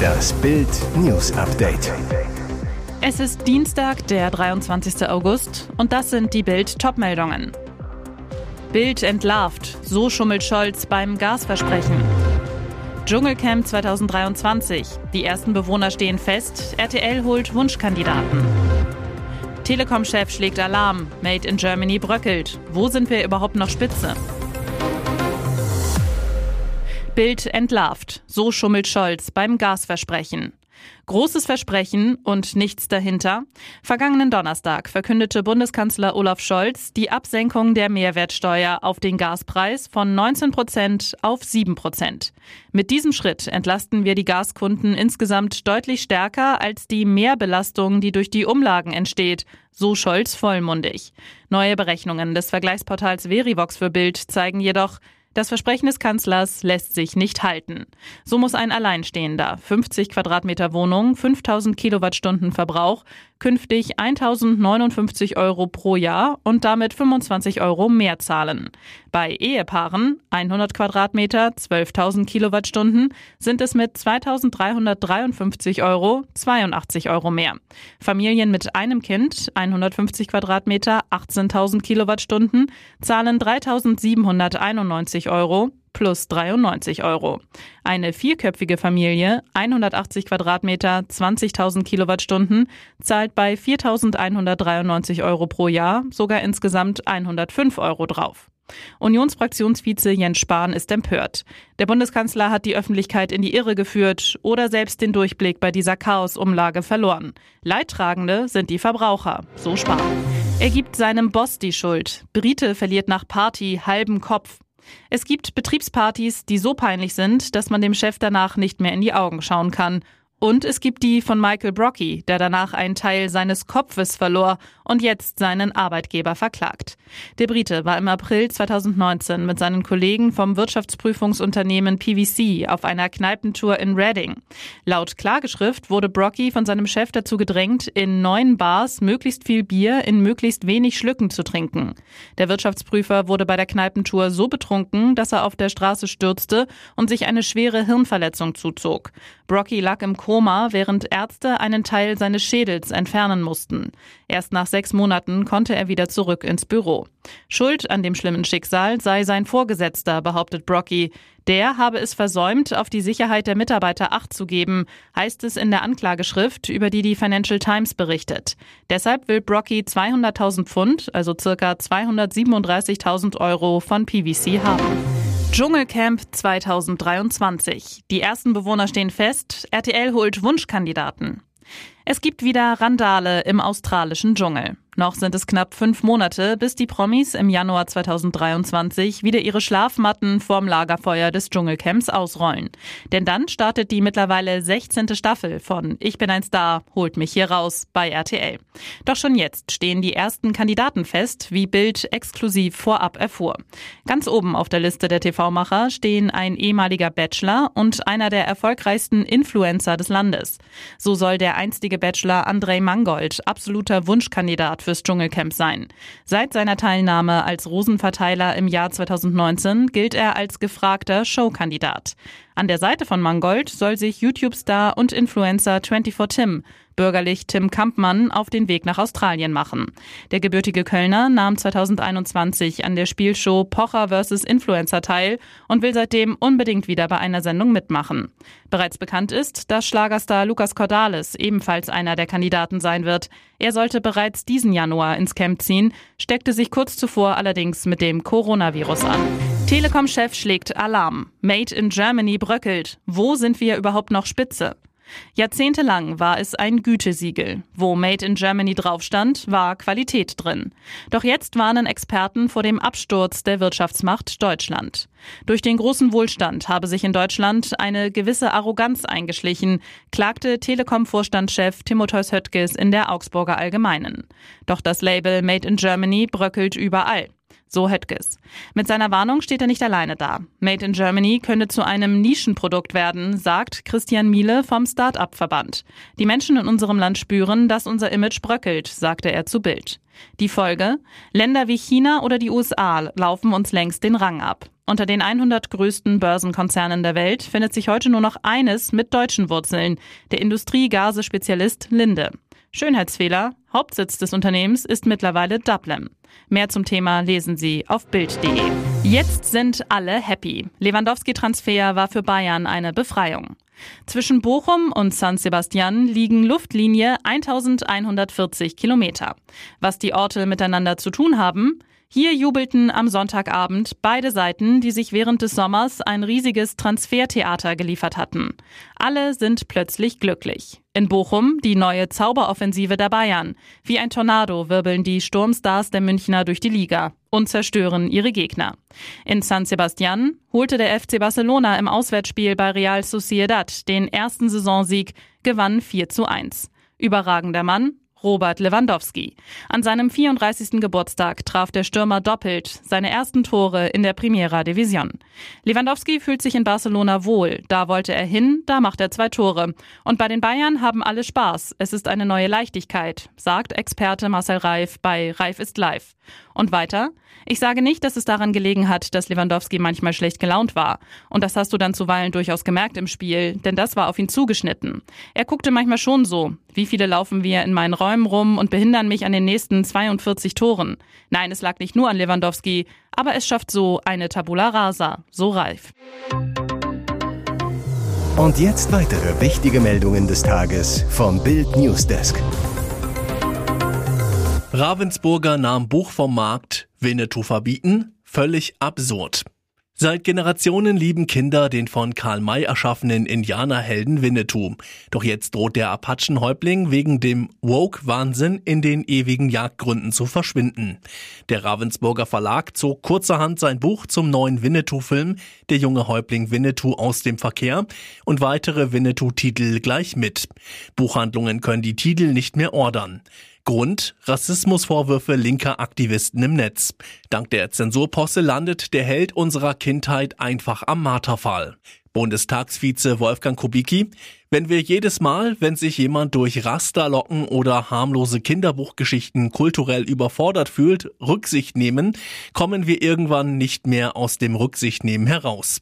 Das Bild News Update. Es ist Dienstag, der 23. August und das sind die Bild Topmeldungen. Bild entlarvt, so schummelt Scholz beim Gasversprechen. Dschungelcamp 2023. Die ersten Bewohner stehen fest, RTL holt Wunschkandidaten. Telekom-Chef schlägt Alarm, Made in Germany bröckelt. Wo sind wir überhaupt noch Spitze? Bild entlarvt. So schummelt Scholz beim Gasversprechen. Großes Versprechen und nichts dahinter. Vergangenen Donnerstag verkündete Bundeskanzler Olaf Scholz die Absenkung der Mehrwertsteuer auf den Gaspreis von 19 Prozent auf 7 Prozent. Mit diesem Schritt entlasten wir die Gaskunden insgesamt deutlich stärker als die Mehrbelastung, die durch die Umlagen entsteht, so Scholz vollmundig. Neue Berechnungen des Vergleichsportals Verivox für Bild zeigen jedoch, das Versprechen des Kanzlers lässt sich nicht halten. So muss ein Alleinstehender 50 Quadratmeter Wohnung, 5000 Kilowattstunden Verbrauch künftig 1059 Euro pro Jahr und damit 25 Euro mehr zahlen. Bei Ehepaaren 100 Quadratmeter, 12.000 Kilowattstunden sind es mit 2353 Euro 82 Euro mehr. Familien mit einem Kind 150 Quadratmeter, 18.000 Kilowattstunden zahlen 3791 Euro plus 93 Euro. Eine vierköpfige Familie, 180 Quadratmeter, 20.000 Kilowattstunden, zahlt bei 4.193 Euro pro Jahr sogar insgesamt 105 Euro drauf. Unionsfraktionsvize Jens Spahn ist empört. Der Bundeskanzler hat die Öffentlichkeit in die Irre geführt oder selbst den Durchblick bei dieser Chaosumlage verloren. Leidtragende sind die Verbraucher, so Spahn. Er gibt seinem Boss die Schuld. Brite verliert nach Party halben Kopf. Es gibt Betriebspartys, die so peinlich sind, dass man dem Chef danach nicht mehr in die Augen schauen kann. Und es gibt die von Michael Brocky, der danach einen Teil seines Kopfes verlor und jetzt seinen Arbeitgeber verklagt. Der Brite war im April 2019 mit seinen Kollegen vom Wirtschaftsprüfungsunternehmen PVC auf einer Kneipentour in Reading. Laut Klageschrift wurde Brocky von seinem Chef dazu gedrängt, in neun Bars möglichst viel Bier in möglichst wenig Schlücken zu trinken. Der Wirtschaftsprüfer wurde bei der Kneipentour so betrunken, dass er auf der Straße stürzte und sich eine schwere Hirnverletzung zuzog. Brocky lag im Koma, während Ärzte einen Teil seines Schädels entfernen mussten. Erst nach sechs Monaten konnte er wieder zurück ins Büro. Schuld an dem schlimmen Schicksal sei sein Vorgesetzter, behauptet Brocky. Der habe es versäumt, auf die Sicherheit der Mitarbeiter Acht zu geben, heißt es in der Anklageschrift, über die die Financial Times berichtet. Deshalb will Brocky 200.000 Pfund, also circa 237.000 Euro von PVC haben. Dschungelcamp 2023. Die ersten Bewohner stehen fest. RTL holt Wunschkandidaten. Es gibt wieder Randale im australischen Dschungel. Noch sind es knapp fünf Monate, bis die Promis im Januar 2023 wieder ihre Schlafmatten vorm Lagerfeuer des Dschungelcamps ausrollen. Denn dann startet die mittlerweile 16. Staffel von Ich bin ein Star, holt mich hier raus bei RTL. Doch schon jetzt stehen die ersten Kandidaten fest, wie Bild exklusiv vorab erfuhr. Ganz oben auf der Liste der TV-Macher stehen ein ehemaliger Bachelor und einer der erfolgreichsten Influencer des Landes. So soll der einstige Bachelor Andrei Mangold absoluter Wunschkandidat Kandidat fürs Dschungelcamp sein. Seit seiner Teilnahme als Rosenverteiler im Jahr 2019 gilt er als gefragter Showkandidat. An der Seite von Mangold soll sich YouTube-Star und Influencer 24 Tim bürgerlich Tim Kampmann auf den Weg nach Australien machen. Der gebürtige Kölner nahm 2021 an der Spielshow Pocher vs. Influencer teil und will seitdem unbedingt wieder bei einer Sendung mitmachen. Bereits bekannt ist, dass Schlagerstar Lukas Cordalis ebenfalls einer der Kandidaten sein wird. Er sollte bereits diesen Januar ins Camp ziehen, steckte sich kurz zuvor allerdings mit dem Coronavirus an. Telekom-Chef schlägt Alarm. Made in Germany bröckelt. Wo sind wir überhaupt noch Spitze? Jahrzehntelang war es ein Gütesiegel. Wo Made in Germany drauf stand, war Qualität drin. Doch jetzt warnen Experten vor dem Absturz der Wirtschaftsmacht Deutschland. Durch den großen Wohlstand habe sich in Deutschland eine gewisse Arroganz eingeschlichen, klagte Telekom-Vorstandschef Timotheus Höttges in der Augsburger Allgemeinen. Doch das Label Made in Germany bröckelt überall. So Höttges. Mit seiner Warnung steht er nicht alleine da. Made in Germany könne zu einem Nischenprodukt werden, sagt Christian Miele vom Start-up-Verband. Die Menschen in unserem Land spüren, dass unser Image bröckelt, sagte er zu Bild. Die Folge? Länder wie China oder die USA laufen uns längst den Rang ab. Unter den 100 größten Börsenkonzernen der Welt findet sich heute nur noch eines mit deutschen Wurzeln, der Industriegasespezialist Linde. Schönheitsfehler, Hauptsitz des Unternehmens ist mittlerweile Dublin. Mehr zum Thema lesen Sie auf Bild.de. Jetzt sind alle happy. Lewandowski-Transfer war für Bayern eine Befreiung. Zwischen Bochum und San Sebastian liegen Luftlinie 1140 Kilometer. Was die Orte miteinander zu tun haben? Hier jubelten am Sonntagabend beide Seiten, die sich während des Sommers ein riesiges Transfertheater geliefert hatten. Alle sind plötzlich glücklich. In Bochum die neue Zauberoffensive der Bayern. Wie ein Tornado wirbeln die Sturmstars der Münchner durch die Liga und zerstören ihre Gegner. In San Sebastian holte der FC Barcelona im Auswärtsspiel bei Real Sociedad den ersten Saisonsieg, gewann 4 zu 1. Überragender Mann, Robert Lewandowski. An seinem 34. Geburtstag traf der Stürmer doppelt seine ersten Tore in der Primera Division. Lewandowski fühlt sich in Barcelona wohl. Da wollte er hin, da macht er zwei Tore. Und bei den Bayern haben alle Spaß. Es ist eine neue Leichtigkeit, sagt Experte Marcel Reif bei Reif ist live. Und weiter? Ich sage nicht, dass es daran gelegen hat, dass Lewandowski manchmal schlecht gelaunt war. Und das hast du dann zuweilen durchaus gemerkt im Spiel, denn das war auf ihn zugeschnitten. Er guckte manchmal schon so. Wie viele laufen wir in meinen Räumen rum und behindern mich an den nächsten 42 Toren? Nein, es lag nicht nur an Lewandowski, aber es schafft so eine Tabula rasa, so reif. Und jetzt weitere wichtige Meldungen des Tages vom Bild Newsdesk. Ravensburger nahm Buch vom Markt, Winnetou verbieten, völlig absurd. Seit Generationen lieben Kinder den von Karl May erschaffenen Indianerhelden Winnetou. Doch jetzt droht der Apachenhäuptling wegen dem Woke-Wahnsinn in den ewigen Jagdgründen zu verschwinden. Der Ravensburger Verlag zog kurzerhand sein Buch zum neuen Winnetou-Film Der junge Häuptling Winnetou aus dem Verkehr und weitere Winnetou-Titel gleich mit. Buchhandlungen können die Titel nicht mehr ordern. Grund Rassismusvorwürfe linker Aktivisten im Netz. Dank der Zensurposse landet der Held unserer Kindheit einfach am Marterfall. Bundestagsvize Wolfgang Kubicki, wenn wir jedes Mal, wenn sich jemand durch Rasterlocken oder harmlose Kinderbuchgeschichten kulturell überfordert fühlt, Rücksicht nehmen, kommen wir irgendwann nicht mehr aus dem Rücksichtnehmen heraus.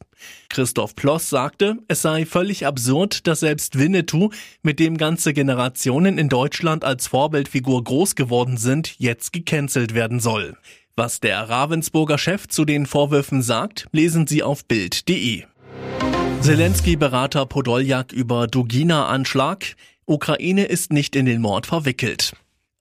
Christoph Ploss sagte, es sei völlig absurd, dass selbst Winnetou, mit dem ganze Generationen in Deutschland als Vorbildfigur groß geworden sind, jetzt gecancelt werden soll. Was der Ravensburger Chef zu den Vorwürfen sagt, lesen Sie auf Bild.de. Zelensky-Berater Podoljak über Dugina-Anschlag. Ukraine ist nicht in den Mord verwickelt.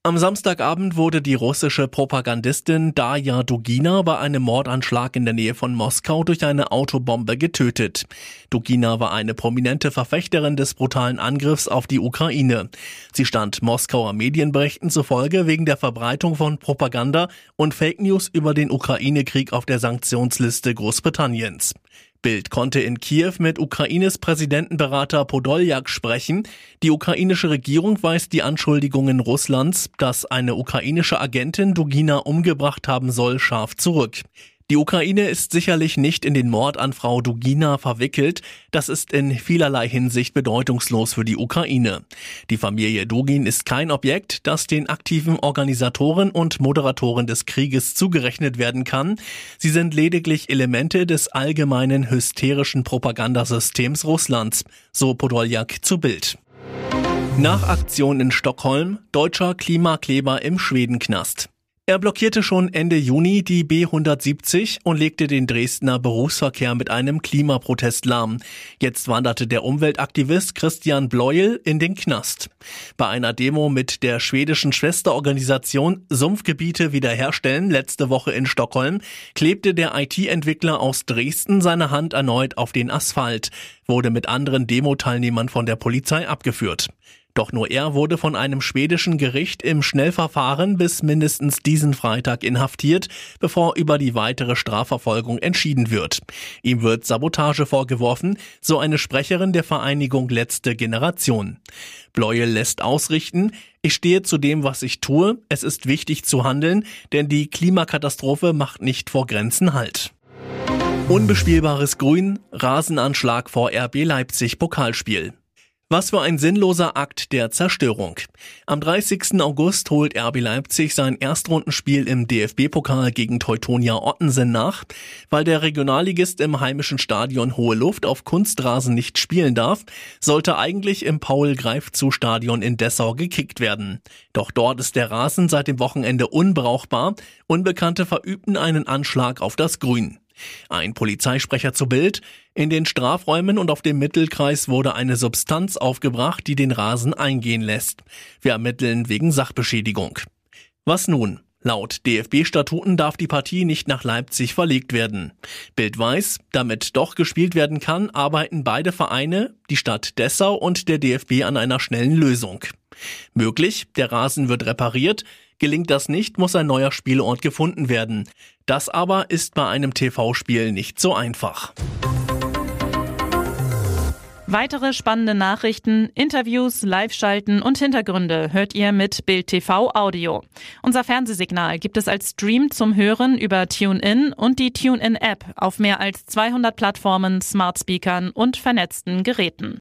Am Samstagabend wurde die russische Propagandistin Daya Dugina bei einem Mordanschlag in der Nähe von Moskau durch eine Autobombe getötet. Dugina war eine prominente Verfechterin des brutalen Angriffs auf die Ukraine. Sie stand Moskauer Medienberichten zufolge wegen der Verbreitung von Propaganda und Fake News über den Ukraine-Krieg auf der Sanktionsliste Großbritanniens. Bild konnte in Kiew mit Ukraines Präsidentenberater Podoljak sprechen. Die ukrainische Regierung weist die Anschuldigungen Russlands, dass eine ukrainische Agentin Dugina umgebracht haben soll, scharf zurück. Die Ukraine ist sicherlich nicht in den Mord an Frau Dugina verwickelt. Das ist in vielerlei Hinsicht bedeutungslos für die Ukraine. Die Familie Dugin ist kein Objekt, das den aktiven Organisatoren und Moderatoren des Krieges zugerechnet werden kann. Sie sind lediglich Elemente des allgemeinen hysterischen Propagandasystems Russlands, so Podoljak zu Bild. Nach Aktion in Stockholm, deutscher Klimakleber im Schwedenknast. Er blockierte schon Ende Juni die B170 und legte den Dresdner Berufsverkehr mit einem Klimaprotest lahm. Jetzt wanderte der Umweltaktivist Christian Bleuel in den Knast. Bei einer Demo mit der schwedischen Schwesterorganisation Sumpfgebiete wiederherstellen letzte Woche in Stockholm klebte der IT-Entwickler aus Dresden seine Hand erneut auf den Asphalt, wurde mit anderen Demo-Teilnehmern von der Polizei abgeführt. Doch nur er wurde von einem schwedischen Gericht im Schnellverfahren bis mindestens diesen Freitag inhaftiert, bevor über die weitere Strafverfolgung entschieden wird. Ihm wird Sabotage vorgeworfen, so eine Sprecherin der Vereinigung Letzte Generation. Bleuel lässt ausrichten, ich stehe zu dem, was ich tue. Es ist wichtig zu handeln, denn die Klimakatastrophe macht nicht vor Grenzen Halt. Unbespielbares Grün, Rasenanschlag vor RB Leipzig Pokalspiel. Was für ein sinnloser Akt der Zerstörung. Am 30. August holt RB Leipzig sein Erstrundenspiel im DFB-Pokal gegen Teutonia Ottensen nach. Weil der Regionalligist im heimischen Stadion Hohe Luft auf Kunstrasen nicht spielen darf, sollte eigentlich im Paul-Greifzu-Stadion in Dessau gekickt werden. Doch dort ist der Rasen seit dem Wochenende unbrauchbar. Unbekannte verübten einen Anschlag auf das Grün. Ein Polizeisprecher zu Bild. In den Strafräumen und auf dem Mittelkreis wurde eine Substanz aufgebracht, die den Rasen eingehen lässt. Wir ermitteln wegen Sachbeschädigung. Was nun? Laut DFB-Statuten darf die Partie nicht nach Leipzig verlegt werden. Bild weiß, damit doch gespielt werden kann, arbeiten beide Vereine, die Stadt Dessau und der DFB an einer schnellen Lösung. Möglich, der Rasen wird repariert, Gelingt das nicht, muss ein neuer Spielort gefunden werden. Das aber ist bei einem TV-Spiel nicht so einfach. Weitere spannende Nachrichten, Interviews, Live-Schalten und Hintergründe hört ihr mit Bild TV Audio. Unser Fernsehsignal gibt es als Stream zum Hören über TuneIn und die TuneIn-App auf mehr als 200 Plattformen, Smart Speakern und vernetzten Geräten.